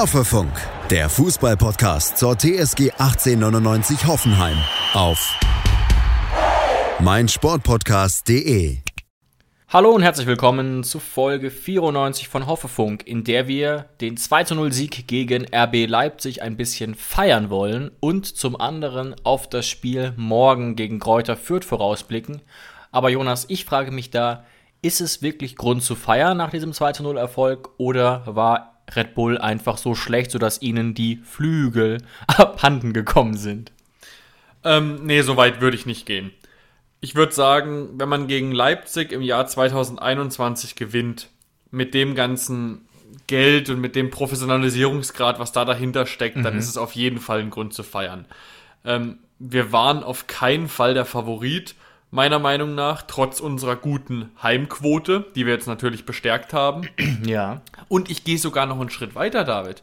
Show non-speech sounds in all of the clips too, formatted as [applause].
Hoffefunk, der Fußballpodcast zur TSG 1899 Hoffenheim auf meinsportpodcast.de. Hallo und herzlich willkommen zu Folge 94 von Hoffefunk, in der wir den 2-0-Sieg gegen RB Leipzig ein bisschen feiern wollen und zum anderen auf das Spiel morgen gegen Kräuter Fürth vorausblicken. Aber Jonas, ich frage mich da, ist es wirklich Grund zu feiern nach diesem 2-0-Erfolg oder war Red Bull einfach so schlecht, sodass ihnen die Flügel [laughs] abhanden gekommen sind? Ähm, nee, so weit würde ich nicht gehen. Ich würde sagen, wenn man gegen Leipzig im Jahr 2021 gewinnt, mit dem ganzen Geld und mit dem Professionalisierungsgrad, was da dahinter steckt, mhm. dann ist es auf jeden Fall ein Grund zu feiern. Ähm, wir waren auf keinen Fall der Favorit meiner Meinung nach, trotz unserer guten Heimquote, die wir jetzt natürlich bestärkt haben. [clears throat] Ja. Und ich gehe sogar noch einen Schritt weiter, David.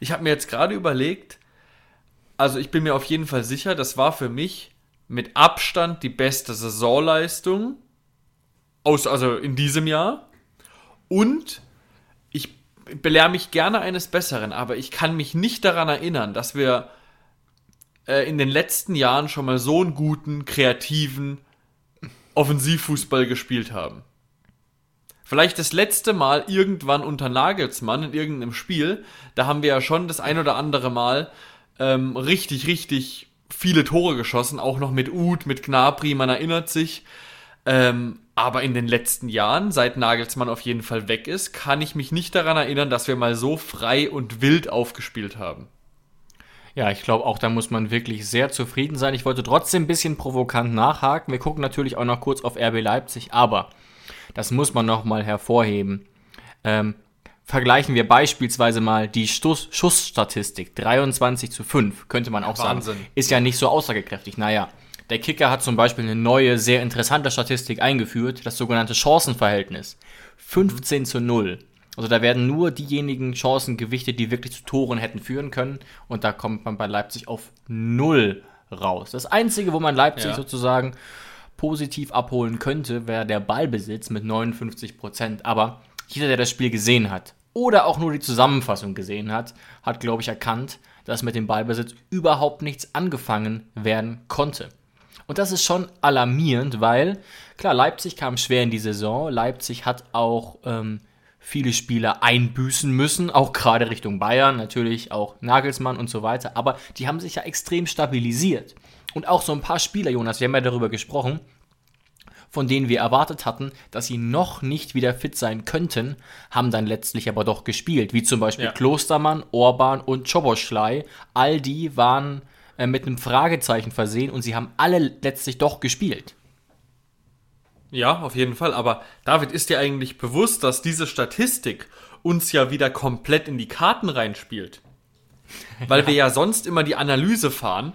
Ich habe mir jetzt gerade überlegt, also ich bin mir auf jeden Fall sicher, das war für mich mit Abstand die beste Saisonleistung aus, also in diesem Jahr. Und ich belehre mich gerne eines Besseren, aber ich kann mich nicht daran erinnern, dass wir äh, in den letzten Jahren schon mal so einen guten, kreativen, Offensivfußball gespielt haben. Vielleicht das letzte Mal irgendwann unter Nagelsmann in irgendeinem Spiel, da haben wir ja schon das ein oder andere Mal ähm, richtig, richtig viele Tore geschossen, auch noch mit Uth, mit Gnabry, man erinnert sich. Ähm, aber in den letzten Jahren, seit Nagelsmann auf jeden Fall weg ist, kann ich mich nicht daran erinnern, dass wir mal so frei und wild aufgespielt haben. Ja, ich glaube auch, da muss man wirklich sehr zufrieden sein. Ich wollte trotzdem ein bisschen provokant nachhaken. Wir gucken natürlich auch noch kurz auf RB Leipzig, aber das muss man nochmal hervorheben. Ähm, vergleichen wir beispielsweise mal die Stuss Schussstatistik. 23 zu 5, könnte man auch Wahnsinn. sagen. Ist ja nicht so aussagekräftig. Naja, der Kicker hat zum Beispiel eine neue, sehr interessante Statistik eingeführt, das sogenannte Chancenverhältnis. 15 zu 0. Also da werden nur diejenigen Chancen gewichtet, die wirklich zu Toren hätten führen können. Und da kommt man bei Leipzig auf null raus. Das Einzige, wo man Leipzig ja. sozusagen positiv abholen könnte, wäre der Ballbesitz mit 59 Prozent. Aber jeder, der das Spiel gesehen hat oder auch nur die Zusammenfassung gesehen hat, hat, glaube ich, erkannt, dass mit dem Ballbesitz überhaupt nichts angefangen werden konnte. Und das ist schon alarmierend, weil, klar, Leipzig kam schwer in die Saison. Leipzig hat auch ähm, viele Spieler einbüßen müssen, auch gerade Richtung Bayern, natürlich auch Nagelsmann und so weiter, aber die haben sich ja extrem stabilisiert. Und auch so ein paar Spieler, Jonas, wir haben ja darüber gesprochen, von denen wir erwartet hatten, dass sie noch nicht wieder fit sein könnten, haben dann letztlich aber doch gespielt, wie zum Beispiel ja. Klostermann, Orban und Choboschlei. All die waren äh, mit einem Fragezeichen versehen und sie haben alle letztlich doch gespielt. Ja, auf jeden Fall. Aber David, ist dir eigentlich bewusst, dass diese Statistik uns ja wieder komplett in die Karten reinspielt? [laughs] Weil ja. wir ja sonst immer die Analyse fahren,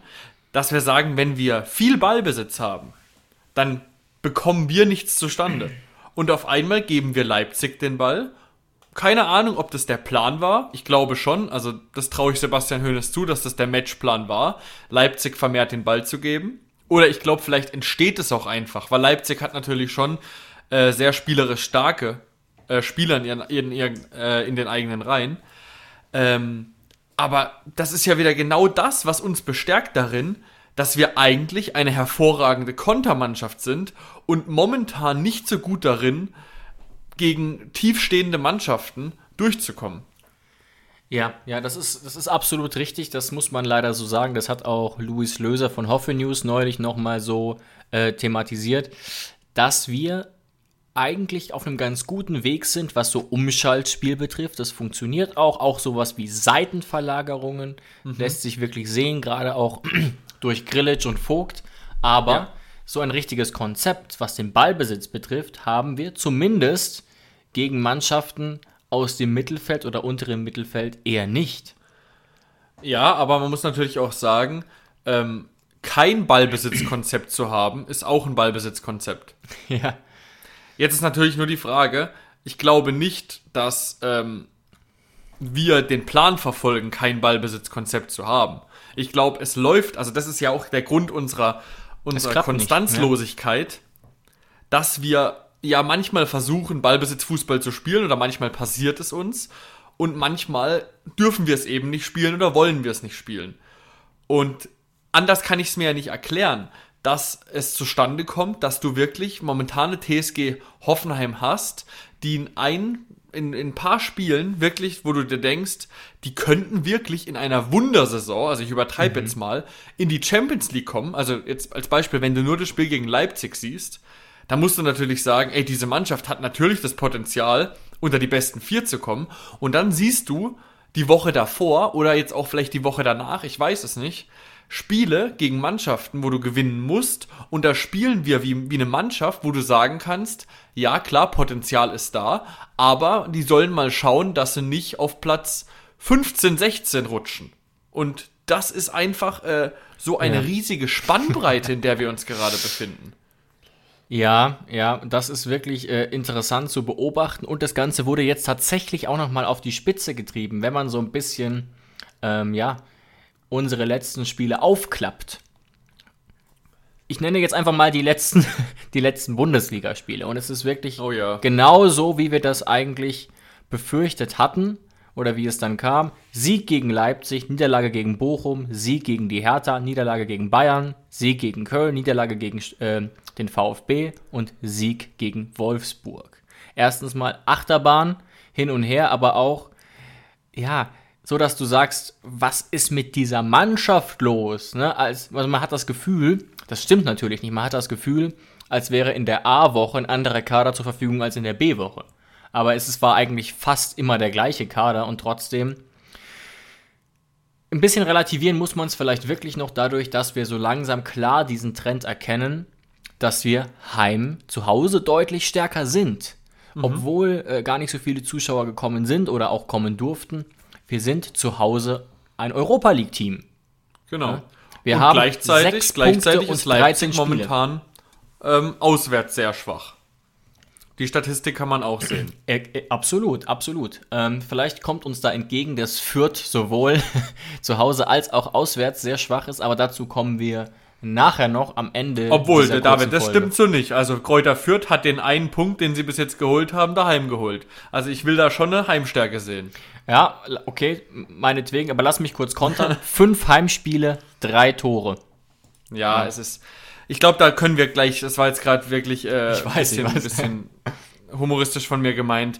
dass wir sagen, wenn wir viel Ballbesitz haben, dann bekommen wir nichts zustande. Und auf einmal geben wir Leipzig den Ball. Keine Ahnung, ob das der Plan war. Ich glaube schon. Also, das traue ich Sebastian Hoeneß zu, dass das der Matchplan war, Leipzig vermehrt den Ball zu geben. Oder ich glaube, vielleicht entsteht es auch einfach, weil Leipzig hat natürlich schon äh, sehr spielerisch starke äh, Spieler in, ihren, in, ihren, äh, in den eigenen Reihen. Ähm, aber das ist ja wieder genau das, was uns bestärkt darin, dass wir eigentlich eine hervorragende Kontermannschaft sind und momentan nicht so gut darin, gegen tiefstehende Mannschaften durchzukommen. Ja, ja, das ist, das ist absolut richtig. Das muss man leider so sagen. Das hat auch Luis Löser von Hoffe News neulich nochmal so äh, thematisiert, dass wir eigentlich auf einem ganz guten Weg sind, was so Umschaltspiel betrifft. Das funktioniert auch. Auch sowas wie Seitenverlagerungen mhm. lässt sich wirklich sehen, gerade auch [clears throat] durch Grillitsch und Vogt. Aber ja. so ein richtiges Konzept, was den Ballbesitz betrifft, haben wir zumindest gegen Mannschaften aus dem Mittelfeld oder unteren Mittelfeld eher nicht. Ja, aber man muss natürlich auch sagen, ähm, kein Ballbesitzkonzept zu haben, ist auch ein Ballbesitzkonzept. [laughs] Ja. Jetzt ist natürlich nur die Frage, ich glaube nicht, dass ähm, wir den Plan verfolgen, kein Ballbesitzkonzept zu haben. Ich glaube, es läuft, also das ist ja auch der Grund unserer, unserer Konstanzlosigkeit, nicht, ne? dass wir ja manchmal versuchen, Ballbesitzfußball zu spielen oder manchmal passiert es uns. und manchmal dürfen wir es eben nicht spielen oder wollen wir es nicht spielen. Und anders kann ich es mir ja nicht erklären, dass es zustande kommt, dass du wirklich momentane TSG Hoffenheim hast, die in ein, in, in ein paar Spielen wirklich, wo du dir denkst, die könnten wirklich in einer Wundersaison, also ich übertreibe mhm. jetzt mal, in die Champions League kommen. Also jetzt als Beispiel, wenn du nur das Spiel gegen Leipzig siehst, dann musst du natürlich sagen, ey, diese Mannschaft hat natürlich das Potenzial, unter die besten vier zu kommen. Und dann siehst du die Woche davor oder jetzt auch vielleicht die Woche danach, ich weiß es nicht, Spiele gegen Mannschaften, wo du gewinnen musst. Und da spielen wir wie, wie eine Mannschaft, wo du sagen kannst, ja klar, Potenzial ist da, aber die sollen mal schauen, dass sie nicht auf Platz 15, 16 rutschen. Und das ist einfach äh, so eine ja. riesige Spannbreite, in der wir uns gerade befinden. Ja, ja, das ist wirklich äh, interessant zu beobachten und das Ganze wurde jetzt tatsächlich auch nochmal auf die Spitze getrieben, wenn man so ein bisschen, ähm, ja, unsere letzten Spiele aufklappt. Ich nenne jetzt einfach mal die letzten, [laughs] die letzten Bundesligaspiele. Und es ist wirklich oh ja. genau so, wie wir das eigentlich befürchtet hatten oder wie es dann kam. Sieg gegen Leipzig, Niederlage gegen Bochum, Sieg gegen die Hertha, Niederlage gegen Bayern, Sieg gegen Köln, Niederlage gegen äh, den VfB und Sieg gegen Wolfsburg. Erstens mal Achterbahn hin und her, aber auch, ja, so dass du sagst, was ist mit dieser Mannschaft los? Ne? Als, also man hat das Gefühl, das stimmt natürlich nicht, man hat das Gefühl, als wäre in der A-Woche ein anderer Kader zur Verfügung als in der B-Woche. Aber es war eigentlich fast immer der gleiche Kader und trotzdem ein bisschen relativieren muss man es vielleicht wirklich noch dadurch, dass wir so langsam klar diesen Trend erkennen, dass wir heim zu Hause deutlich stärker sind. Mhm. Obwohl äh, gar nicht so viele Zuschauer gekommen sind oder auch kommen durften wir sind zu Hause ein Europa League Team. Genau. Ja? Wir und haben gleichzeitig, sechs gleichzeitig ist Leipzig momentan ähm, auswärts sehr schwach. Die Statistik kann man auch sehen. [clears throat] Äh, äh, absolut, absolut. Ähm, vielleicht kommt uns da entgegen, dass Fürth sowohl [laughs] zu Hause als auch auswärts sehr schwach ist, aber dazu kommen wir nachher noch am Ende. Obwohl, der David, das Folge. stimmt so nicht. Also Kräuter Fürth hat den einen Punkt, den sie bis jetzt geholt haben, daheim geholt. Also ich will da schon eine Heimstärke sehen. Ja, okay, meinetwegen, aber lass mich kurz kontern. [laughs] Fünf Heimspiele, drei Tore. Ja, ja. es ist. Ich glaube, da können wir gleich, das war jetzt gerade wirklich äh, ich weiß, bisschen, ich bisschen humoristisch von mir gemeint.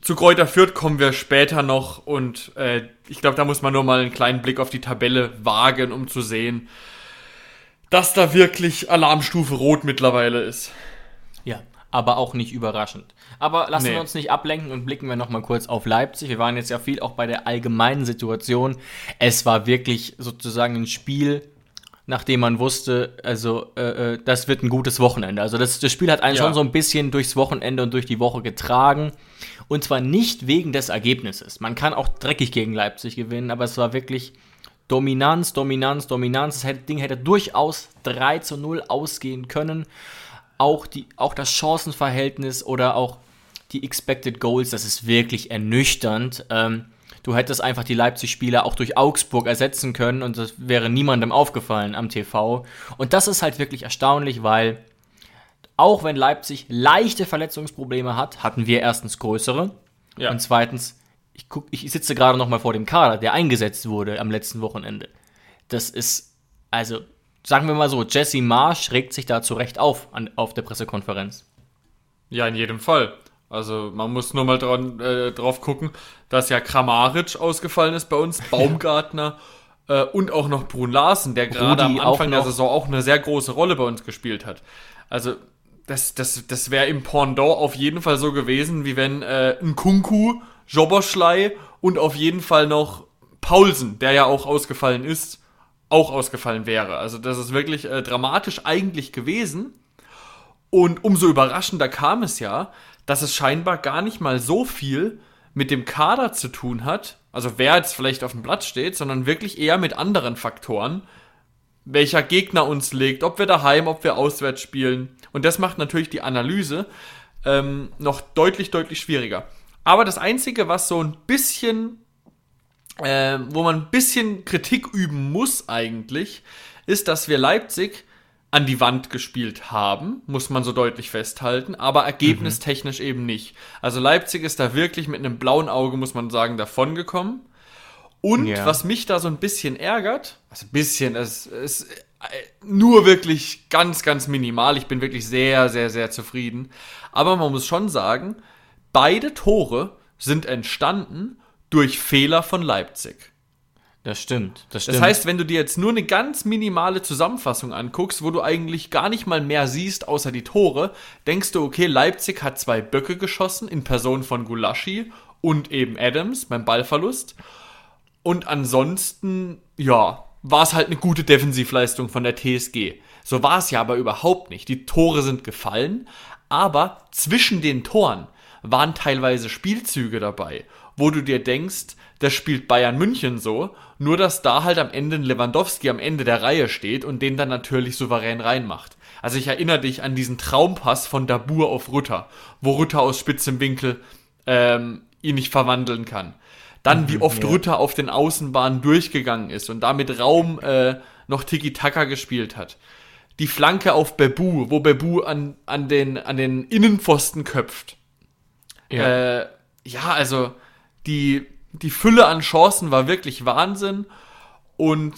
Zu Kräuter Fürth kommen wir später noch und äh, ich glaube, da muss man nur mal einen kleinen Blick auf die Tabelle wagen, um zu sehen, dass da wirklich Alarmstufe Rot mittlerweile ist. Ja, aber auch nicht überraschend. Aber lassen nee. wir uns nicht ablenken und blicken wir nochmal kurz auf Leipzig. Wir waren jetzt ja viel auch bei der allgemeinen Situation. Es war wirklich sozusagen ein Spiel, nachdem man wusste, also äh, äh das wird ein gutes Wochenende. Also das, das Spiel hat einen ja. schon so ein bisschen durchs Wochenende und durch die Woche getragen. Und zwar nicht wegen des Ergebnisses. Man kann auch dreckig gegen Leipzig gewinnen, aber es war wirklich Dominanz, Dominanz, Dominanz. Das Ding hätte durchaus 3 zu 0 ausgehen können. Auch, die, auch das Chancenverhältnis oder auch die Expected Goals, das ist wirklich ernüchternd. Ähm, du hättest einfach die Leipzig-Spieler auch durch Augsburg ersetzen können und das wäre niemandem aufgefallen am TV. Und das ist halt wirklich erstaunlich, weil auch wenn Leipzig leichte Verletzungsprobleme hat, hatten wir erstens größere. Ja. Und zweitens ich, guck, ich sitze gerade noch mal vor dem Kader, der eingesetzt wurde am letzten Wochenende. Das ist, also, sagen wir mal so, Jesse Marsch regt sich da zurecht auf an, auf der Pressekonferenz. Ja, in jedem Fall. Also man muss nur mal dran, äh, drauf gucken, dass ja Kramaric ausgefallen ist bei uns, Baumgartner [laughs] äh, und auch noch Brun Larsen, der gerade am Anfang der Saison auch eine sehr große Rolle bei uns gespielt hat. Also das, das, das wäre im Pendant auf jeden Fall so gewesen, wie wenn äh, ein Kunku Joboschlei und auf jeden Fall noch Paulsen, der ja auch ausgefallen ist, auch ausgefallen wäre. Also das ist wirklich äh, dramatisch eigentlich gewesen. Und umso überraschender kam es ja, dass es scheinbar gar nicht mal so viel mit dem Kader zu tun hat, also wer jetzt vielleicht auf dem Platz steht, sondern wirklich eher mit anderen Faktoren, welcher Gegner uns legt, ob wir daheim, ob wir auswärts spielen. Und das macht natürlich die Analyse ähm, noch deutlich, deutlich schwieriger. Aber das Einzige, was so ein bisschen, äh, wo man ein bisschen Kritik üben muss eigentlich, ist, dass wir Leipzig an die Wand gespielt haben, muss man so deutlich festhalten, aber ergebnistechnisch mhm. eben nicht. Also Leipzig ist da wirklich mit einem blauen Auge, muss man sagen, davongekommen. Und ja. was mich da so ein bisschen ärgert, also ein bisschen, es ist nur wirklich ganz, ganz minimal. Ich bin wirklich sehr, sehr, sehr zufrieden. Aber man muss schon sagen, beide Tore sind entstanden durch Fehler von Leipzig. Das stimmt, das stimmt. Das heißt, wenn du dir jetzt nur eine ganz minimale Zusammenfassung anguckst, wo du eigentlich gar nicht mal mehr siehst, außer die Tore, denkst du, okay, Leipzig hat zwei Böcke geschossen in Person von Gulaschi und eben Adams beim Ballverlust. Und ansonsten, ja, war es halt eine gute Defensivleistung von der TSG. So war es ja aber überhaupt nicht. Die Tore sind gefallen, aber zwischen den Toren waren teilweise Spielzüge dabei, wo du dir denkst, das spielt Bayern München so, nur dass da halt am Ende Lewandowski am Ende der Reihe steht und den dann natürlich souverän reinmacht. Also ich erinnere dich an diesen Traumpass von Dabur auf Rutter, wo Rutter aus spitzem Winkel ähm, ihn nicht verwandeln kann. Dann, wie mhm, oft ja. Rutter auf den Außenbahnen durchgegangen ist und damit Raum äh, noch Tiki-Taka gespielt hat. Die Flanke auf Bebu, wo Bebu an, an, den, an den Innenpfosten köpft. Ja, äh, ja also die, die Fülle an Chancen war wirklich Wahnsinn. Und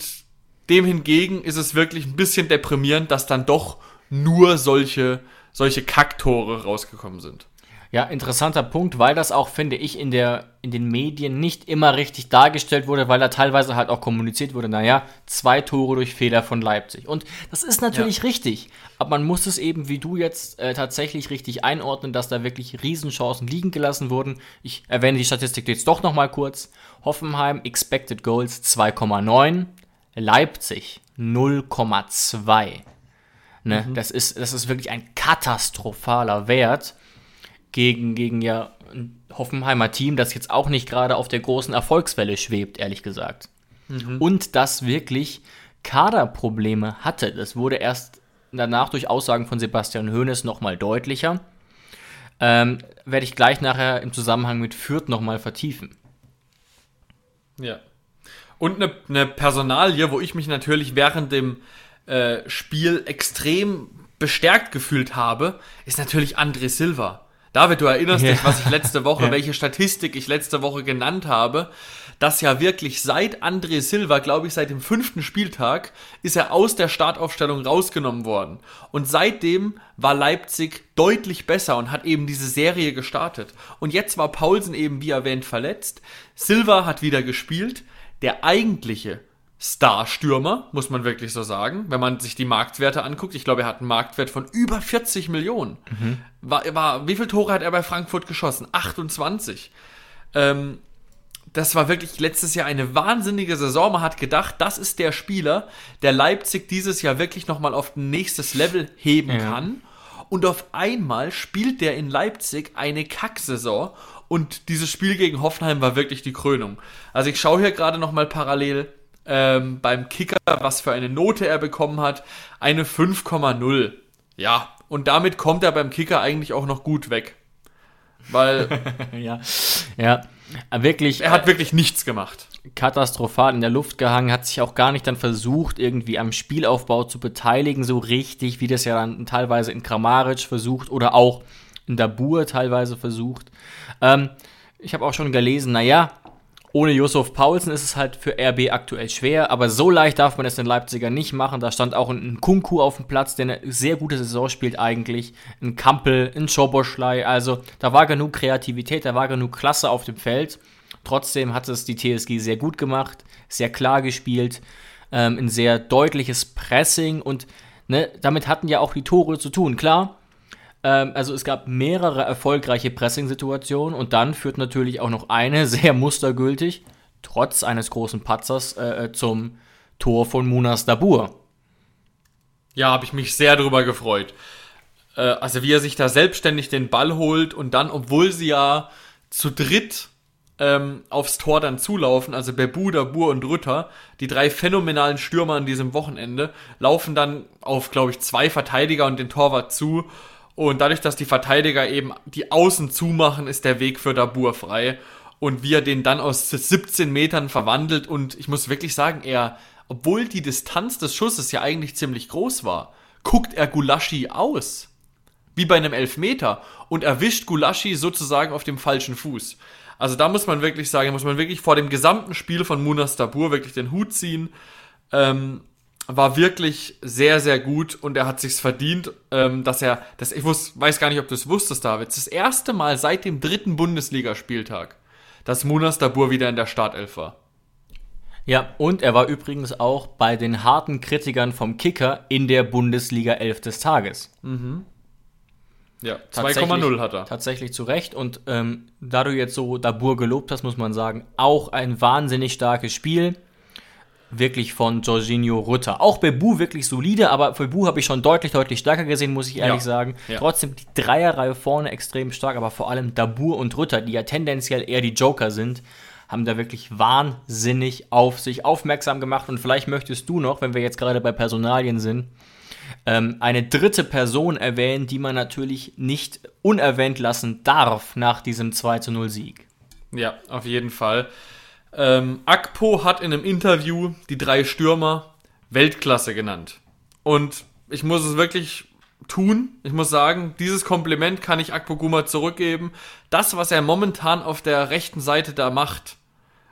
dem hingegen ist es wirklich ein bisschen deprimierend, dass dann doch nur solche, solche Kacktore rausgekommen sind. Ja, interessanter Punkt, weil das auch, finde ich, in, der, in den Medien nicht immer richtig dargestellt wurde, weil da teilweise halt auch kommuniziert wurde, naja, zwei Tore durch Fehler von Leipzig. Und das ist natürlich ja. richtig, aber man muss es eben, wie du jetzt, äh, tatsächlich richtig einordnen, dass da wirklich Riesenchancen liegen gelassen wurden. Ich erwähne die Statistik jetzt doch nochmal kurz. Hoffenheim, Expected Goals 2,9, Leipzig 0,2. Ne? Mhm. Das, ist, das ist wirklich ein katastrophaler Wert gegen, gegen ja ein Hoffenheimer Team, das jetzt auch nicht gerade auf der großen Erfolgswelle schwebt, ehrlich gesagt. Mhm. Und das wirklich Kaderprobleme hatte. Das wurde erst danach durch Aussagen von Sebastian Hoeneß nochmal deutlicher. Ähm, werde ich gleich nachher im Zusammenhang mit Fürth nochmal vertiefen. Ja. Und eine, eine Personalie, wo ich mich natürlich während dem äh, Spiel extrem bestärkt gefühlt habe, ist natürlich André Silva. David, du erinnerst ja. dich, was ich letzte Woche, [laughs] ja. welche Statistik ich letzte Woche genannt habe, dass ja wirklich seit André Silva, glaube ich, seit dem fünften Spieltag, ist er aus der Startaufstellung rausgenommen worden. Und seitdem war Leipzig deutlich besser und hat eben diese Serie gestartet. Und jetzt war Paulsen eben, wie erwähnt, verletzt. Silva hat wieder gespielt. Der eigentliche Starstürmer, muss man wirklich so sagen. Wenn man sich die Marktwerte anguckt, ich glaube, er hat einen Marktwert von über 40 Millionen. Mhm. War, war, wie viele Tore hat er bei Frankfurt geschossen? 28. Ähm, das war wirklich letztes Jahr eine wahnsinnige Saison. Man hat gedacht, das ist der Spieler, der Leipzig dieses Jahr wirklich nochmal auf ein nächstes Level heben ja. kann. Und auf einmal spielt der in Leipzig eine Kacksaison und dieses Spiel gegen Hoffenheim war wirklich die Krönung. Also ich schaue hier gerade nochmal parallel ähm, beim Kicker, was für eine Note er bekommen hat, eine 5,0. Ja, und damit kommt er beim Kicker eigentlich auch noch gut weg. Weil. [laughs] ja, ja. Wirklich. Er hat wirklich nichts gemacht. Katastrophal in der Luft gehangen, hat sich auch gar nicht dann versucht, irgendwie am Spielaufbau zu beteiligen, so richtig, wie das ja dann teilweise in Kramaric versucht oder auch in Dabur teilweise versucht. Ähm, ich habe auch schon gelesen, naja, ohne Josef Paulsen ist es halt für RB aktuell schwer, aber so leicht darf man es den Leipziger nicht machen. Da stand auch ein Kunku auf dem Platz, der eine sehr gute Saison spielt eigentlich. Ein Kampel, ein Schoboschlei. Also da war genug Kreativität, da war genug Klasse auf dem Feld. Trotzdem hat es die TSG sehr gut gemacht, sehr klar gespielt, ähm, ein sehr deutliches Pressing und ne, damit hatten ja auch die Tore zu tun. Klar, ähm, also es gab mehrere erfolgreiche Pressing-Situationen und dann führt natürlich auch noch eine [laughs] sehr mustergültig, trotz eines großen Patzers, äh, äh zum Tor von Munas Dabur. Ja, habe ich mich sehr darüber gefreut. Äh, also wie er sich da selbstständig den Ball holt und dann, obwohl sie ja zu dritt ähm, aufs Tor dann zulaufen, also Bebu, Dabur und Rütter, die drei phänomenalen Stürmer an diesem Wochenende, laufen dann auf, glaube ich, zwei Verteidiger und den Torwart zu und dadurch, dass die Verteidiger eben die Außen zumachen, ist der Weg für Dabur frei. Und wie er den dann aus 17 Metern verwandelt und ich muss wirklich sagen, er, obwohl die Distanz des Schusses ja eigentlich ziemlich groß war, guckt er Gulaschi aus. Wie bei einem Elfmeter. Und erwischt Gulaschi sozusagen auf dem falschen Fuß. Also da muss man wirklich sagen, muss man wirklich vor dem gesamten Spiel von Munas Dabur wirklich den Hut ziehen. Ähm, war wirklich sehr, sehr gut und er hat sich's verdient, ähm, dass er, das, ich wus, weiß gar nicht, ob du es wusstest, David, das erste Mal seit dem dritten Bundesligaspieltag, dass Munas Dabur wieder in der Startelf war. Ja, und er war übrigens auch bei den harten Kritikern vom Kicker in der Bundesliga 11 des Tages. Ja, Tatsächlich- 2,0 hat er. Tatsächlich zu Recht. Und ähm, da du jetzt so Dabur gelobt hast, muss man sagen, auch ein wahnsinnig starkes Spiel. Wirklich von Jorginho Rutter. Auch Bebu wirklich solide, aber Bebu habe ich schon deutlich, deutlich stärker gesehen, muss ich ehrlich Ja. sagen. Ja. Trotzdem die Dreierreihe vorne extrem stark, aber vor allem Dabur und Rutter, die ja tendenziell eher die Joker sind, haben da wirklich wahnsinnig auf sich aufmerksam gemacht. Und vielleicht möchtest du noch, wenn wir jetzt gerade bei Personalien sind, ähm, eine dritte Person erwähnen, die man natürlich nicht unerwähnt lassen darf nach diesem 2 zu 0 Sieg. Ja, auf jeden Fall. Ähm, Akpo hat in einem Interview die drei Stürmer Weltklasse genannt. Und ich muss es wirklich tun. Ich muss sagen, dieses Kompliment kann ich Akpo Guma zurückgeben. Das, was er momentan auf der rechten Seite da macht.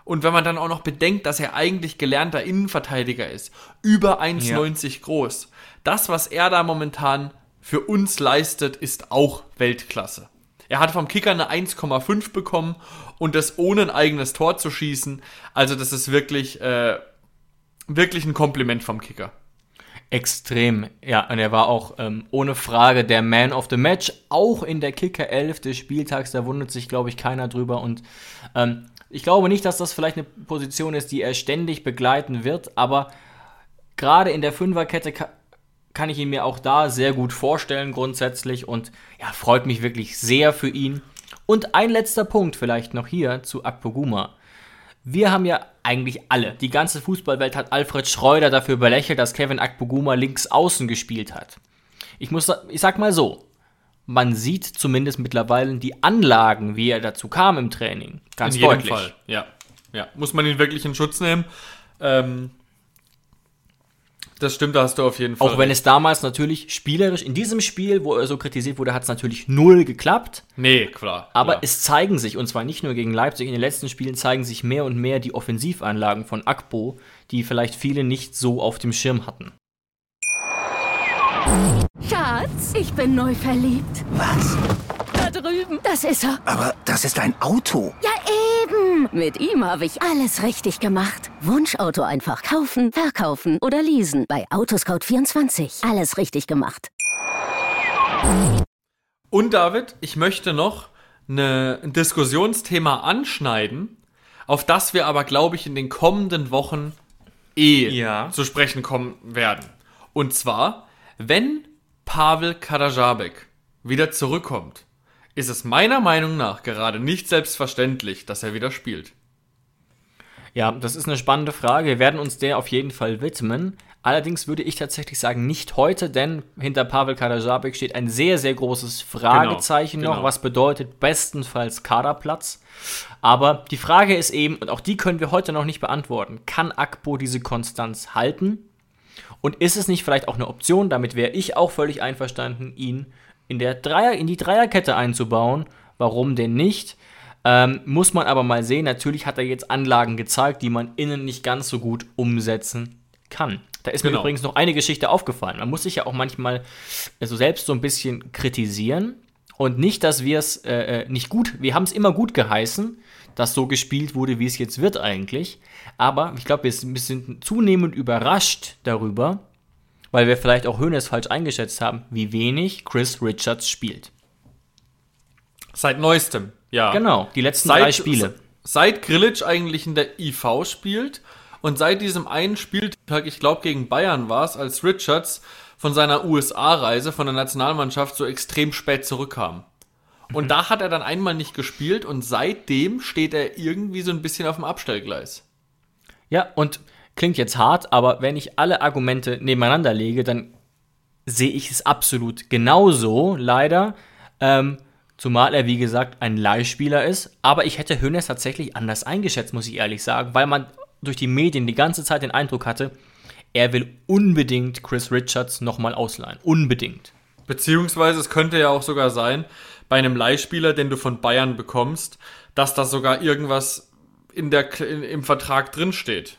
Und wenn man dann auch noch bedenkt, dass er eigentlich gelernter Innenverteidiger ist, über 1,90 groß. Das, was er da momentan für uns leistet, ist auch Weltklasse. Er hat vom Kicker eine 1,5 bekommen und das ohne ein eigenes Tor zu schießen. Also das ist wirklich, äh, wirklich ein Kompliment vom Kicker. Extrem, ja, und er war auch ähm, ohne Frage der Man of the Match, auch in der Kicker 11 des Spieltags, da wundert sich, glaube ich, keiner drüber. Und ähm, ich glaube nicht, dass das vielleicht eine Position ist, die er ständig begleiten wird, aber gerade in der Fünferkette kann ich ihn mir auch da sehr gut vorstellen, grundsätzlich. Und ja, freut mich wirklich sehr für ihn. Und ein letzter Punkt vielleicht noch hier zu Akpoguma. Wir haben ja eigentlich alle, die ganze Fußballwelt hat Alfred Schreuder dafür belächelt, dass Kevin Akpoguma links außen gespielt hat. Ich muss, ich sag mal so, man sieht zumindest mittlerweile die Anlagen, wie er dazu kam im Training. Ganz In jedem deutlich. Fall. Ja. ja. Muss man ihn wirklich in Schutz nehmen. Ähm, das stimmt, da hast du auf jeden Fall. Auch wenn es damals natürlich spielerisch in diesem Spiel, wo er so kritisiert wurde, hat es natürlich null geklappt. Nee, klar. Aber klar. es zeigen sich, und zwar nicht nur gegen Leipzig, in den letzten Spielen zeigen sich mehr und mehr die Offensivanlagen von Akpo, die vielleicht viele nicht so auf dem Schirm hatten. Schatz, ich bin neu verliebt. Was? Da drüben. Das ist er. Aber das ist ein Auto. Ja, eben. Mit ihm habe ich alles richtig gemacht. Wunschauto einfach kaufen, verkaufen oder leasen. Bei Autoscout24. Alles richtig gemacht. Und David, ich möchte noch eine, ein Diskussionsthema anschneiden, auf das wir aber, glaube ich, in den kommenden Wochen eh Ja. zu sprechen kommen werden. Und zwar, wenn Pavel Kadajabek wieder zurückkommt, ist es meiner Meinung nach gerade nicht selbstverständlich, dass er wieder spielt. Ja, das ist eine spannende Frage. Wir werden uns der auf jeden Fall widmen. Allerdings würde ich tatsächlich sagen, nicht heute, denn hinter Pavel Kadajabek steht ein sehr, sehr großes Fragezeichen Genau, noch, genau. was bedeutet bestenfalls Kaderplatz. Aber die Frage ist eben, und auch die können wir heute noch nicht beantworten, kann Akpo diese Konstanz halten? Und ist es nicht vielleicht auch eine Option, damit wäre ich auch völlig einverstanden, ihn in, der Dreier, in die Dreierkette einzubauen? Warum denn nicht? Ähm, muss man aber mal sehen, natürlich hat er jetzt Anlagen gezeigt, die man innen nicht ganz so gut umsetzen kann. Da ist mir Genau. übrigens noch eine Geschichte aufgefallen. Man muss sich ja auch manchmal also selbst so ein bisschen kritisieren und nicht, dass wir es äh, äh, nicht gut, wir haben es immer gut geheißen, dass so gespielt wurde, wie es jetzt wird eigentlich. Aber ich glaube, wir sind wir sind zunehmend überrascht darüber, weil wir vielleicht auch Hönes falsch eingeschätzt haben, wie wenig Chris Richards spielt. Seit neuestem, ja. Genau, die letzten drei Spiele. Seit Grilic eigentlich in der IV spielt und seit diesem einen Spieltag, ich glaube gegen Bayern war es, als Richards von seiner USA-Reise von der Nationalmannschaft so extrem spät zurückkam. Und Mhm. da hat er dann einmal nicht gespielt und seitdem steht er irgendwie so ein bisschen auf dem Abstellgleis. Ja, und klingt jetzt hart, aber wenn ich alle Argumente nebeneinander lege, dann sehe ich es absolut genauso, leider. Ähm, zumal er, wie gesagt, ein Leihspieler ist. Aber ich hätte Hönes tatsächlich anders eingeschätzt, muss ich ehrlich sagen, weil man durch die Medien die ganze Zeit den Eindruck hatte, er will unbedingt Chris Richards nochmal ausleihen. Unbedingt. Beziehungsweise es könnte ja auch sogar sein, bei einem Leihspieler, den du von Bayern bekommst, dass da sogar irgendwas in der, in, im Vertrag drinsteht.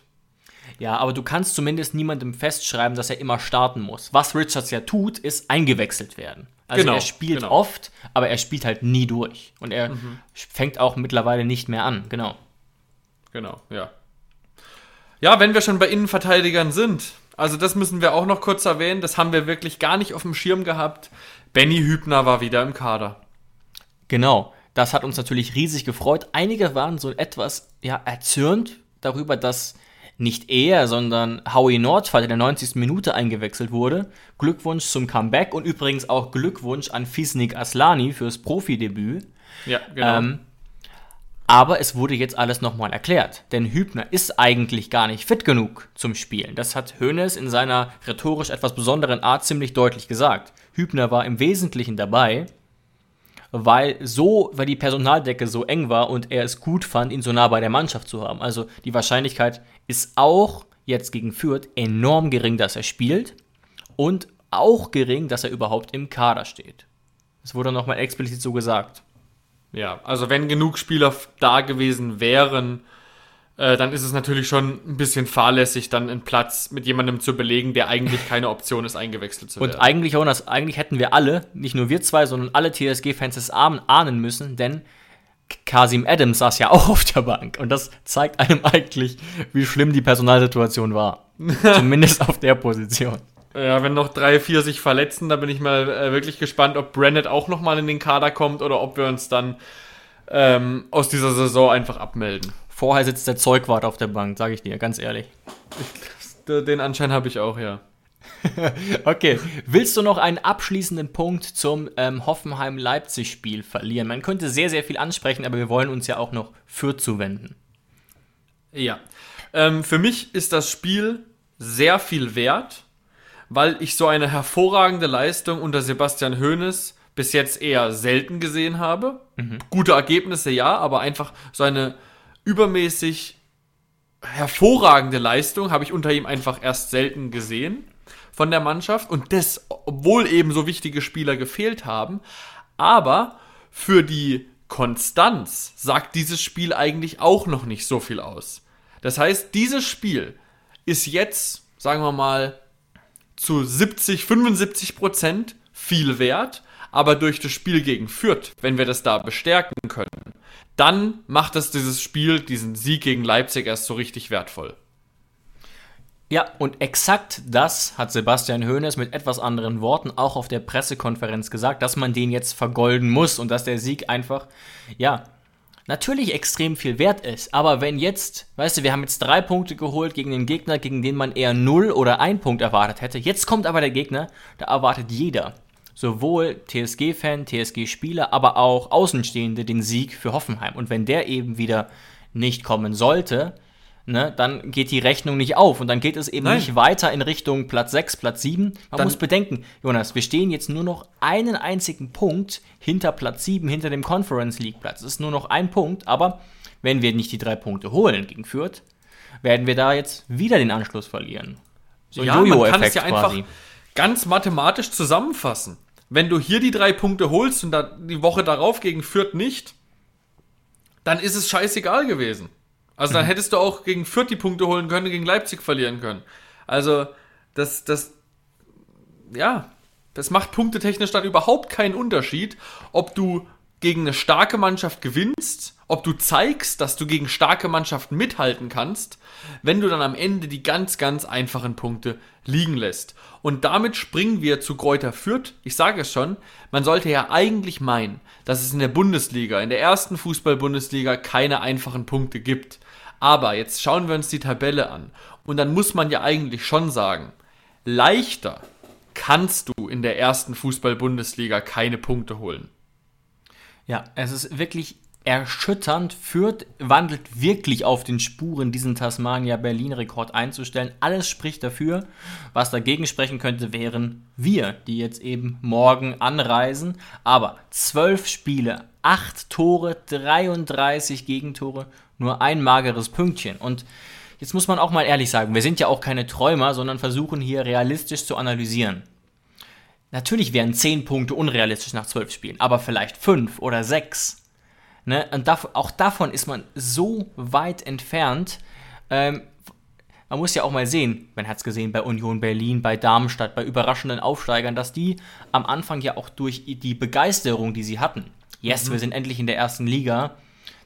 Ja, aber du kannst zumindest niemandem festschreiben, dass er immer starten muss. Was Richards ja tut, ist eingewechselt werden. Also Genau, er spielt genau. oft, aber er spielt halt nie durch. Und er fängt auch mittlerweile nicht mehr an. Genau. Genau, ja. Ja, wenn wir schon bei Innenverteidigern sind, also das müssen wir auch noch kurz erwähnen, das haben wir wirklich gar nicht auf dem Schirm gehabt. Benny Hübner war wieder im Kader. Genau. Das hat uns natürlich riesig gefreut. Einige waren so etwas ja, erzürnt darüber, dass nicht er, sondern Howie Nordfall in der 90. Minute eingewechselt wurde. Glückwunsch zum Comeback und übrigens auch Glückwunsch an Fisnik Aslani fürs Profidebüt. Ja, genau. Ähm, aber es wurde jetzt alles nochmal erklärt. Denn Hübner ist eigentlich gar nicht fit genug zum Spielen. Das hat Hoeneß in seiner rhetorisch etwas besonderen Art ziemlich deutlich gesagt. Hübner war im Wesentlichen dabei, weil so, weil die Personaldecke so eng war und er es gut fand, ihn so nah bei der Mannschaft zu haben. Also die Wahrscheinlichkeit ist auch jetzt gegen Fürth enorm gering, dass er spielt und auch gering, dass er überhaupt im Kader steht. Das wurde nochmal explizit so gesagt. Ja, also wenn genug Spieler da gewesen wären, äh, dann ist es natürlich schon ein bisschen fahrlässig, dann einen Platz mit jemandem zu belegen, der eigentlich [laughs] keine Option ist, eingewechselt zu Und werden. eigentlich, Jonas, eigentlich hätten wir alle, nicht nur wir zwei, sondern alle TSG-Fans es ahnen, ahnen müssen, denn Kasim Adams saß ja [laughs] auch auf der Bank. Und das zeigt einem eigentlich, wie schlimm die Personalsituation war. [laughs] Zumindest auf der Position. Ja, wenn noch drei, vier sich verletzen, da bin ich mal äh, wirklich gespannt, ob Brennett auch nochmal in den Kader kommt oder ob wir uns dann ähm, aus dieser Saison einfach abmelden. Vorher sitzt der Zeugwart auf der Bank, sage ich dir, ganz ehrlich. Den Anschein habe ich auch, ja. [laughs] Okay, willst du noch einen abschließenden Punkt zum ähm, Hoffenheim-Leipzig-Spiel verlieren? Man könnte sehr, sehr viel ansprechen, aber wir wollen uns ja auch noch für zuwenden. Ja. Ähm, für mich ist das Spiel sehr viel wert, weil ich so eine hervorragende Leistung unter Sebastian Hoeneß bis jetzt eher selten gesehen habe. Gute Ergebnisse ja, aber einfach so eine übermäßig hervorragende Leistung habe ich unter ihm einfach erst selten gesehen von der Mannschaft und das, obwohl eben so wichtige Spieler gefehlt haben. Aber für die Konstanz sagt dieses Spiel eigentlich auch noch nicht so viel aus. Das heißt, dieses Spiel ist jetzt, sagen wir mal, zu 70, 75 Prozent viel wert, aber durch das Spiel gegen Fürth, wenn wir das da bestärken können, dann macht es dieses Spiel, diesen Sieg gegen Leipzig erst so richtig wertvoll. Ja, und exakt das hat Sebastian Hoeneß mit etwas anderen Worten auch auf der Pressekonferenz gesagt, dass man den jetzt vergolden muss und dass der Sieg einfach, ja, natürlich extrem viel wert ist. Aber wenn jetzt, weißt du, wir haben jetzt drei Punkte geholt gegen den Gegner, gegen den man eher null oder ein Punkt erwartet hätte. Jetzt kommt aber der Gegner, da erwartet jeder, sowohl TSG-Fan, TSG-Spieler, aber auch Außenstehende den Sieg für Hoffenheim. Und wenn der eben wieder nicht kommen sollte, ne, dann geht die Rechnung nicht auf und dann geht es eben Nein. nicht weiter in Richtung Platz 6, Platz 7. Man Dann- muss bedenken, Jonas, wir stehen jetzt nur noch einen einzigen Punkt hinter Platz 7, hinter dem Conference League Platz. Es ist nur noch ein Punkt, aber wenn wir nicht die drei Punkte holen gegen Fürth, werden wir da jetzt wieder den Anschluss verlieren. So ein ja, man kann es Jojo-Effekt ja einfach quasi. ganz mathematisch zusammenfassen. Wenn du hier die drei Punkte holst und da die Woche darauf gegen Fürth nicht, dann ist es scheißegal gewesen. Also dann hättest du auch gegen Fürth die Punkte holen können, gegen Leipzig verlieren können. Also das, das, ja, das macht punktetechnisch dann überhaupt keinen Unterschied, ob du gegen eine starke Mannschaft gewinnst, ob du zeigst, dass du gegen starke Mannschaften mithalten kannst, wenn du dann am Ende die ganz, ganz einfachen Punkte liegen lässt. Und damit springen wir zu Kräuter Fürth. Ich sage es schon, man sollte ja eigentlich meinen, dass es in der Bundesliga, in der ersten Fußball-Bundesliga keine einfachen Punkte gibt. Aber jetzt schauen wir uns die Tabelle an. Und dann muss man ja eigentlich schon sagen, leichter kannst du in der ersten Fußball-Bundesliga keine Punkte holen. Ja, es ist wirklich erschütternd. Fürth wandelt wirklich auf den Spuren, diesen Tasmania-Berlin-Rekord einzustellen. Alles spricht dafür. Was dagegen sprechen könnte, wären wir, die jetzt eben morgen anreisen. Aber zwölf Spiele, acht Tore, 33 Gegentore, nur ein mageres Pünktchen. Und jetzt muss man auch mal ehrlich sagen, wir sind ja auch keine Träumer, sondern versuchen hier realistisch zu analysieren. Natürlich wären 10 Punkte unrealistisch nach 12 Spielen, aber vielleicht 5 oder 6. Ne? Und dav auch davon ist man so weit entfernt. Ähm, man muss ja auch mal sehen, man hat es gesehen bei Union Berlin, bei Darmstadt, bei überraschenden Aufsteigern, dass die am Anfang ja auch durch die Begeisterung, die sie hatten, yes, mhm. wir sind endlich in der ersten Liga,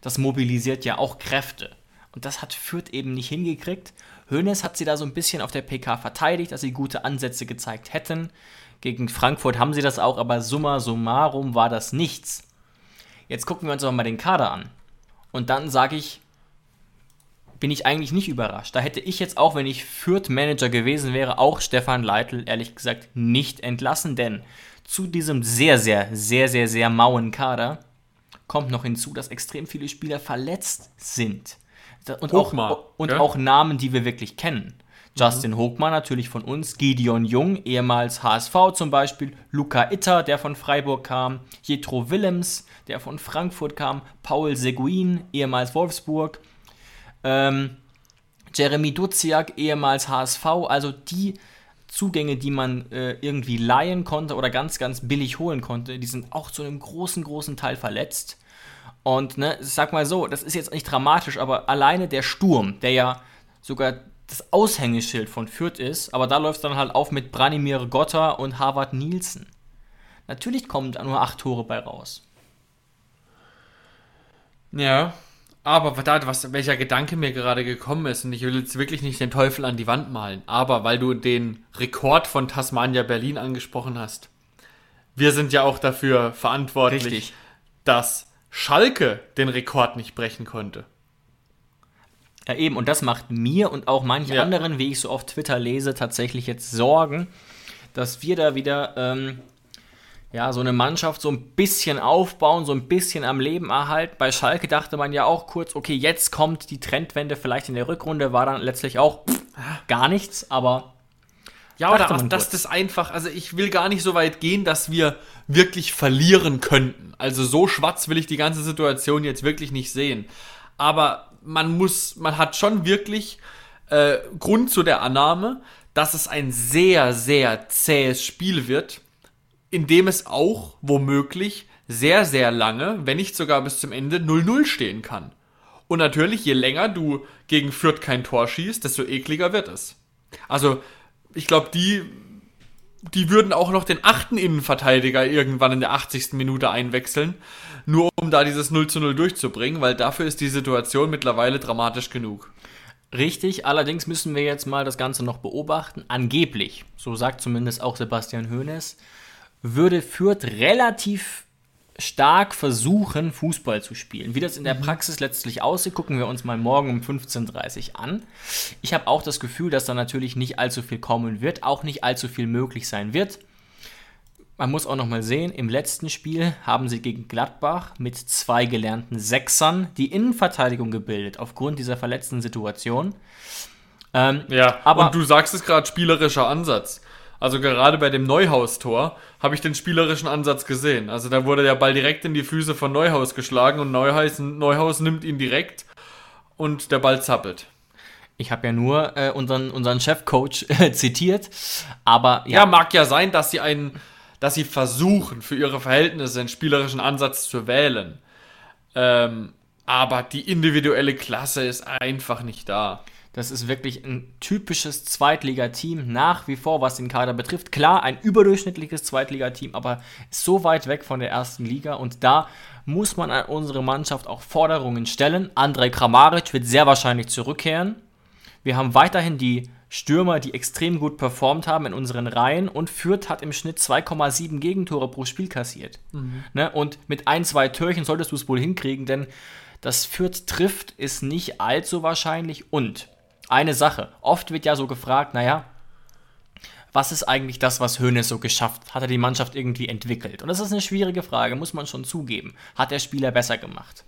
das mobilisiert ja auch Kräfte. Und das hat Fürth eben nicht hingekriegt. Hoeneß hat sie da so ein bisschen auf der PK verteidigt, dass sie gute Ansätze gezeigt hätten. Gegen Frankfurt haben sie das auch, aber summa summarum war das nichts. Jetzt gucken wir uns aber mal den Kader an. Und dann sage ich, bin ich eigentlich nicht überrascht. Da hätte ich jetzt auch, wenn ich Fürth-Manager gewesen wäre, auch Stefan Leitl ehrlich gesagt nicht entlassen, denn zu diesem sehr, sehr, sehr, sehr, sehr mauen Kader kommt noch hinzu, dass extrem viele Spieler verletzt sind. Und, auch, und ja? auch Namen, die wir wirklich kennen. Justin mhm. Hochmann natürlich von uns, Gideon Jung, ehemals HSV zum Beispiel, Luca Itter, der von Freiburg kam, Jetro Willems, der von Frankfurt kam, Paul Seguin, ehemals Wolfsburg, ähm, Jeremy Duziak, ehemals HSV, also die Zugänge, die man äh, irgendwie leihen konnte oder ganz, ganz billig holen konnte, die sind auch zu einem großen, großen Teil verletzt. Und ne, sag mal so, das ist jetzt nicht dramatisch, aber alleine der Sturm, der ja sogar das Aushängeschild von Fürth ist, aber da läuft es dann halt auf mit Branimir Gotta und Harvard Nielsen. Natürlich kommen da nur acht Tore bei raus. Ja, aber da, was, welcher Gedanke mir gerade gekommen ist, und ich will jetzt wirklich nicht den Teufel an die Wand malen, aber weil du den Rekord von Tasmania Berlin angesprochen hast, wir sind ja auch dafür verantwortlich, Richtig. dass Schalke den Rekord nicht brechen konnte. Ja, eben, und das macht mir und auch manchen ja. anderen, wie ich so auf Twitter lese, tatsächlich jetzt Sorgen, dass wir da wieder ähm, ja, so eine Mannschaft so ein bisschen aufbauen, so ein bisschen am Leben erhalten. Bei Schalke dachte man ja auch kurz, okay, jetzt kommt die Trendwende vielleicht in der Rückrunde, war dann letztlich auch pff, gar nichts, aber. Ja, oder auch, dass das einfach, also ich will gar nicht so weit gehen, dass wir wirklich verlieren könnten. Also so schwarz will ich die ganze Situation jetzt wirklich nicht sehen. Aber man muss, man hat schon wirklich äh, Grund zu der Annahme, dass es ein sehr, sehr zähes Spiel wird, in dem es auch womöglich sehr, sehr lange, wenn nicht sogar bis zum Ende 0-0 stehen kann. Und natürlich, je länger du gegen Fürth kein Tor schießt, desto ekliger wird es. Also, ich glaube, die, die würden auch noch den achten Innenverteidiger irgendwann in der 80. Minute einwechseln, nur um da dieses 0 zu 0 durchzubringen, weil dafür ist die Situation mittlerweile dramatisch genug. Richtig, allerdings müssen wir jetzt mal das Ganze noch beobachten. Angeblich, so sagt zumindest auch Sebastian Hoeneß, würde Fürth relativ stark versuchen, Fußball zu spielen. Wie das in der mhm. Praxis letztlich aussieht, gucken wir uns mal morgen um 15.30 Uhr an. Ich habe auch das Gefühl, dass da natürlich nicht allzu viel kommen wird, auch nicht allzu viel möglich sein wird. Man muss auch noch mal sehen, im letzten Spiel haben sie gegen Gladbach mit zwei gelernten Sechsern die Innenverteidigung gebildet, aufgrund dieser verletzten Situation. Ähm, ja, aber und du sagst es gerade, spielerischer Ansatz. Also gerade bei dem Neuhaus-Tor habe ich den spielerischen Ansatz gesehen. Also da wurde der Ball direkt in die Füße von Neuhaus geschlagen und Neuhaus, Neuhaus nimmt ihn direkt und der Ball zappelt. Ich habe ja nur äh, unseren, unseren Chefcoach äh, [laughs] zitiert, aber ja. ja. mag ja sein, dass sie einen dass sie versuchen, für ihre Verhältnisse einen spielerischen Ansatz zu wählen. Ähm, aber die individuelle Klasse ist einfach nicht da. Das ist wirklich ein typisches Zweitligateam nach wie vor, was den Kader betrifft. Klar, ein überdurchschnittliches Zweitligateam, aber so weit weg von der ersten Liga. Und da muss man an unsere Mannschaft auch Forderungen stellen. Andrej Kramaric wird sehr wahrscheinlich zurückkehren. Wir haben weiterhin die Stürmer, die extrem gut performt haben in unseren Reihen und Fürth hat im Schnitt 2,7 Gegentore pro Spiel kassiert. Mhm. Ne? Und mit ein, zwei Türchen solltest du es wohl hinkriegen, denn das Fürth trifft ist nicht allzu wahrscheinlich. Und eine Sache, oft wird ja so gefragt, naja, was ist eigentlich das, was Hoeneß so geschafft hat? Hat er die Mannschaft irgendwie entwickelt? Und das ist eine schwierige Frage, muss man schon zugeben. Hat der Spieler besser gemacht?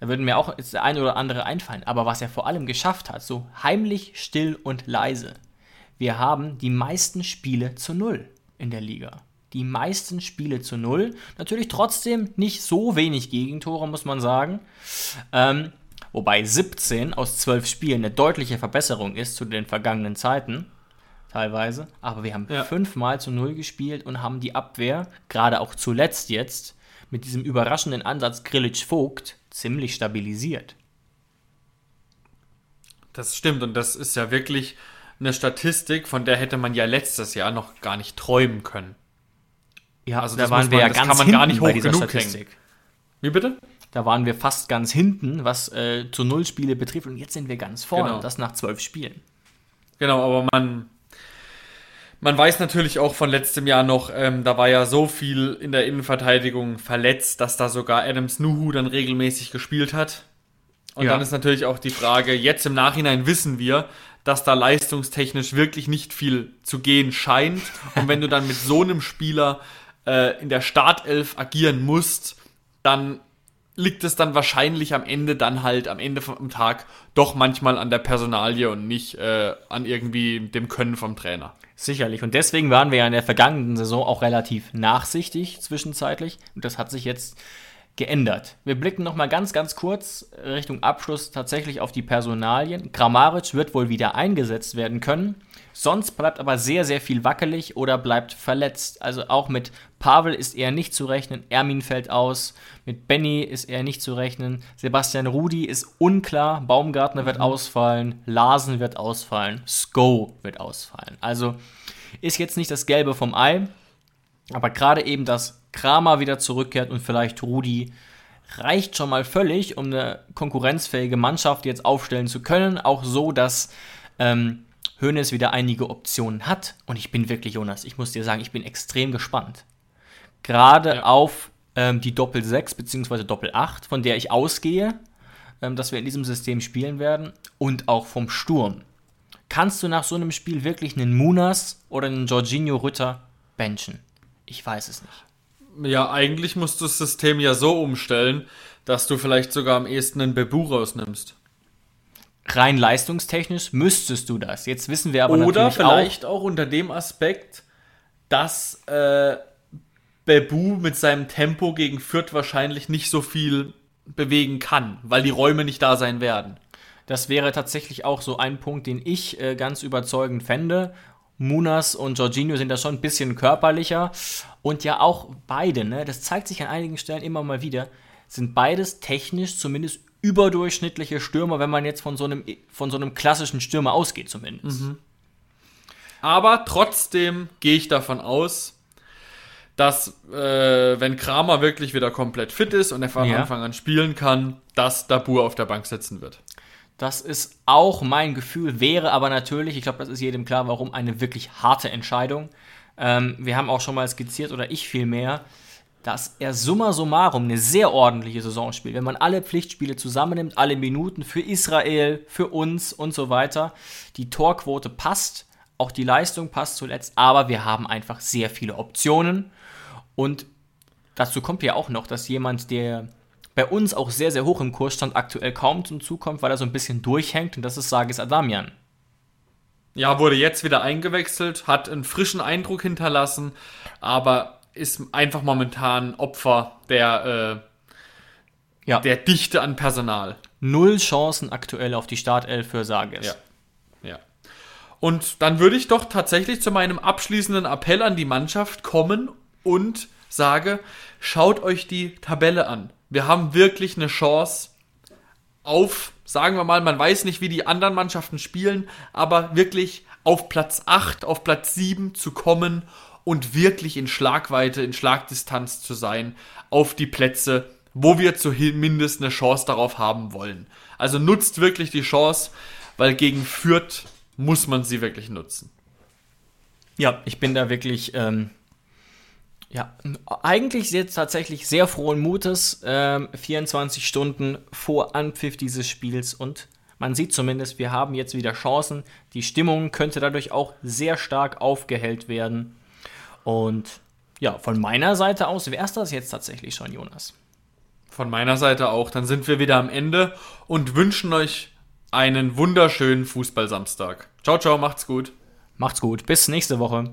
Da würden mir auch jetzt der eine oder andere einfallen. Aber was er vor allem geschafft hat, so heimlich, still und leise. Wir haben die meisten Spiele zu Null in der Liga. Die meisten Spiele zu Null. Natürlich trotzdem nicht so wenig Gegentore, muss man sagen. Ähm, wobei 17 aus 12 Spielen eine deutliche Verbesserung ist zu den vergangenen Zeiten, teilweise. Aber wir haben Ja. fünfmal zu null gespielt und haben die Abwehr, gerade auch zuletzt jetzt, mit diesem überraschenden Ansatz Grillitsch-Vogt ziemlich stabilisiert. Das stimmt und das ist ja wirklich eine Statistik, von der hätte man ja letztes Jahr noch gar nicht träumen können. Ja, Also da das waren wir ja das ganz kann man gar nicht hoch genug Statistik. Wie bitte? Da waren wir fast ganz hinten, was äh, zu null Spiele betrifft und jetzt sind wir ganz vorne, Genau. das nach zwölf Spielen. Genau, aber man, man weiß natürlich auch von letztem Jahr noch, ähm, da war ja so viel in der Innenverteidigung verletzt, dass da sogar Adams Nuhu dann regelmäßig gespielt hat. Und Ja. dann ist natürlich auch die Frage, jetzt im Nachhinein wissen wir, dass da leistungstechnisch wirklich nicht viel zu gehen scheint. Und wenn du dann mit so einem Spieler äh, in der Startelf agieren musst, dann liegt es dann wahrscheinlich am Ende dann halt am Ende vom Tag doch manchmal an der Personalie und nicht äh, an irgendwie dem Können vom Trainer. Sicherlich. Und deswegen waren wir ja in der vergangenen Saison auch relativ nachsichtig zwischenzeitlich. Und das hat sich jetzt geändert. Wir blicken noch mal ganz, ganz kurz Richtung Abschluss tatsächlich auf die Personalien. Grammaric wird wohl wieder eingesetzt werden können. Sonst bleibt aber sehr, sehr viel wackelig oder bleibt verletzt. Also auch mit Pavel ist eher nicht zu rechnen. Ermin fällt aus. Mit Benny ist eher nicht zu rechnen. Sebastian Rudi ist unklar. Baumgartner wird ausfallen. Larsen wird ausfallen. Sko wird ausfallen. Also ist jetzt nicht das Gelbe vom Ei. Aber gerade eben, dass Kramer wieder zurückkehrt und vielleicht Rudi reicht schon mal völlig, um eine konkurrenzfähige Mannschaft jetzt aufstellen zu können. Auch so, dass ähm, Hoeneß wieder einige Optionen hat. Und ich bin wirklich, Jonas, ich muss dir sagen, ich bin extrem gespannt. Gerade Ja. auf ähm, die Doppel 6 bzw. Doppel 8, von der ich ausgehe, ähm, dass wir in diesem System spielen werden. Und auch vom Sturm. Kannst du nach so einem Spiel wirklich einen Munas oder einen Jorginho Rütter benchen? Ich weiß es nicht. Ja, eigentlich musst du das System ja so umstellen, dass du vielleicht sogar am ehesten einen Bebu rausnimmst. Rein leistungstechnisch müsstest du das. Jetzt wissen wir aber Oder natürlich vielleicht auch, unter dem Aspekt, dass äh, Bebu mit seinem Tempo gegen Fürth wahrscheinlich nicht so viel bewegen kann, weil die Räume nicht da sein werden. auch, das wäre tatsächlich auch so ein Punkt, den ich äh, ganz überzeugend fände. Munas und Jorginho sind da schon ein bisschen körperlicher und ja auch beide, ne, das zeigt sich an einigen Stellen immer mal wieder, sind beides technisch zumindest überdurchschnittliche Stürmer, wenn man jetzt von so einem, von so einem klassischen Stürmer ausgeht zumindest. Aber trotzdem gehe ich davon aus, dass äh, wenn Kramer wirklich wieder komplett fit ist und er von Ja. Anfang an spielen kann, dass Dabur auf der Bank sitzen wird. Das ist auch mein Gefühl, wäre aber natürlich, ich glaube, das ist jedem klar, warum eine wirklich harte Entscheidung. Ähm, wir haben auch schon mal skizziert, oder ich vielmehr, dass er summa summarum eine sehr ordentliche Saison spielt. Wenn man alle Pflichtspiele zusammennimmt, alle Minuten für Israel, für uns und so weiter, die Torquote passt, auch die Leistung passt zuletzt, aber wir haben einfach sehr viele Optionen. Und dazu kommt ja auch noch, dass jemand, der bei uns auch sehr, sehr hoch im Kurs stand, aktuell kaum zum Zug kommt, weil er so ein bisschen durchhängt und das ist Sagis Adamian. Ja, wurde jetzt wieder eingewechselt, hat einen frischen Eindruck hinterlassen, aber ist einfach momentan Opfer der, Ja, äh, der Dichte an Personal. null Chancen aktuell auf die Startelf für Sagis. Ja. Ja. Und dann würde ich doch tatsächlich zu meinem abschließenden Appell an die Mannschaft kommen und sage, schaut euch die Tabelle an. Wir haben wirklich eine Chance auf, sagen wir mal, man weiß nicht, wie die anderen Mannschaften spielen, aber wirklich auf Platz 8, auf Platz 7 zu kommen und wirklich in Schlagweite, in Schlagdistanz zu sein auf die Plätze, wo wir zumindest eine Chance darauf haben wollen. Also nutzt wirklich die Chance, weil gegen Fürth muss man sie wirklich nutzen. Ja, ich bin da wirklich, ähm, ja, eigentlich jetzt tatsächlich sehr frohen Mutes, ähm, 24 Stunden vor Anpfiff dieses Spiels und man sieht zumindest, wir haben jetzt wieder Chancen. Die Stimmung könnte dadurch auch sehr stark aufgehellt werden. Und ja, von meiner Seite aus wäre es das jetzt tatsächlich schon, Jonas. Von meiner Seite auch. Dann sind wir wieder am Ende und wünschen euch einen wunderschönen Fußballsamstag. Ciao, ciao, macht's gut. Macht's gut, bis nächste Woche.